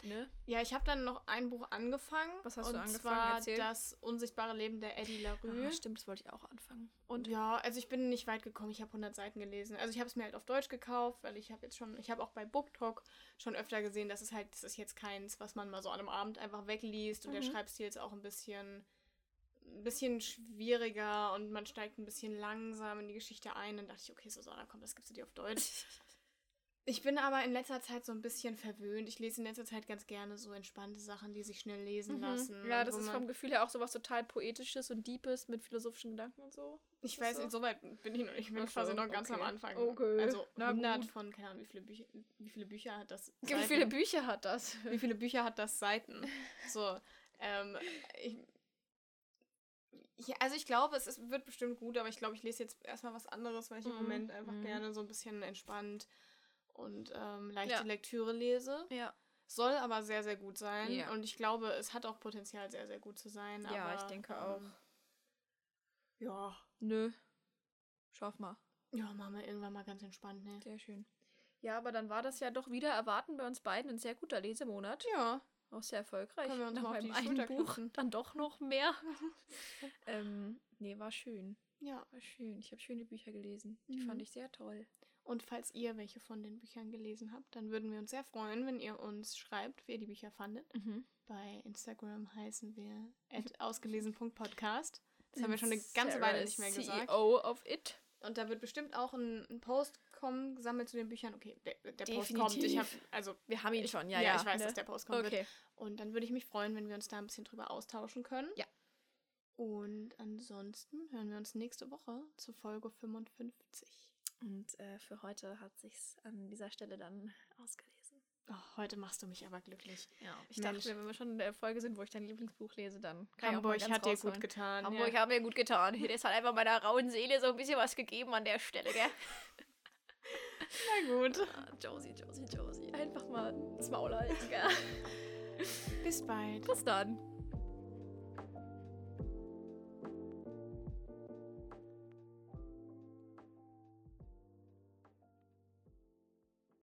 Ne? Ja, ich habe dann noch ein Buch angefangen. Was hast und du angefangen? zwar Erzähl. Das unsichtbare Leben der Eddie LaRue. Ah, stimmt, das wollte ich auch anfangen. Und ja, also ich bin nicht weit gekommen. Ich habe 100 Seiten gelesen. Also ich habe es mir halt auf Deutsch gekauft, weil ich habe jetzt schon, ich habe auch bei BookTok schon öfter gesehen, dass es halt, das ist jetzt keins, was man mal so an einem Abend einfach wegliest. Und der Mhm. Schreibstil ist auch ein bisschen, ein bisschen schwieriger und man steigt ein bisschen langsam in die Geschichte ein. Dann dachte ich, okay, Susanna, komm, das gibst du dir auf Deutsch. Ich bin aber in letzter Zeit so ein bisschen verwöhnt. Ich lese in letzter Zeit ganz gerne so entspannte Sachen, die sich schnell lesen lassen. Mhm. Ja, und das ist vom Gefühl her auch sowas total Poetisches und Deepes mit philosophischen Gedanken und so. Ich weiß so? nicht, so weit bin ich noch nicht. Ich bin so, quasi noch ganz am okay. Anfang. Okay. Also Na 100 gut. von, keine Ahnung, wie viele, Bücher, wie viele Bücher hat das? Wie viele Seiten? Bücher hat das? Wie viele Bücher hat das Seiten? So, ähm, ich, ja, also ich glaube, es ist, wird bestimmt gut, aber ich glaube, ich lese jetzt erstmal was anderes, weil ich im Mhm, Moment einfach mhm. gerne so ein bisschen entspannt und ähm, leichte Ja. Lektüre lese. Ja. Soll aber sehr, sehr gut sein. Ja. Und ich glaube, es hat auch Potenzial, sehr, sehr gut zu sein. Ja, aber, ich denke auch. ähm, Ja. Nö. Schaff mal. Ja, machen wir irgendwann mal ganz entspannt, ne? Sehr schön. Ja, aber dann war das ja doch wieder erwarten bei uns beiden ein sehr guter Lesemonat. Ja. Auch sehr erfolgreich. Können wir uns Nach mal auf die einen Buch dann doch noch mehr. ähm, nee, war schön. Ja. War schön. Ich habe schöne Bücher gelesen. Die Mhm. fand ich sehr toll. Und falls ihr welche von den Büchern gelesen habt, dann würden wir uns sehr freuen, wenn ihr uns schreibt, wie ihr die Bücher fandet. Mhm. Bei Instagram heißen wir ausgelesen.podcast. Das haben wir schon eine ganze Weile nicht mehr gesagt. CEO of It. Und da wird bestimmt auch ein, ein Post kommen, gesammelt zu den Büchern. Okay, der, der Post kommt. Ich habe, also Wir haben ihn ich, schon, ja, ja. ich weiß, ne? dass der Post wird. Okay. Und dann würde ich mich freuen, wenn wir uns da ein bisschen drüber austauschen können. Ja. Und ansonsten hören wir uns nächste Woche zur Folge 55. Und äh, für heute hat sich's an dieser Stelle dann ausgelesen. Oh, heute machst du mich aber glücklich. Ja, ich Mensch. dachte, wenn wir schon in der Folge sind, wo ich dein Lieblingsbuch lese, dann kann Hamburg ich auch mal hat dir gut getan. Hamburg ja. hat mir gut getan. Das hat einfach meiner rauen Seele so ein bisschen was gegeben an der Stelle, gell? Na gut. Ah, Josie, Josie, Josie. Einfach mal ins Maul halten, gell? Bis bald. Bis dann.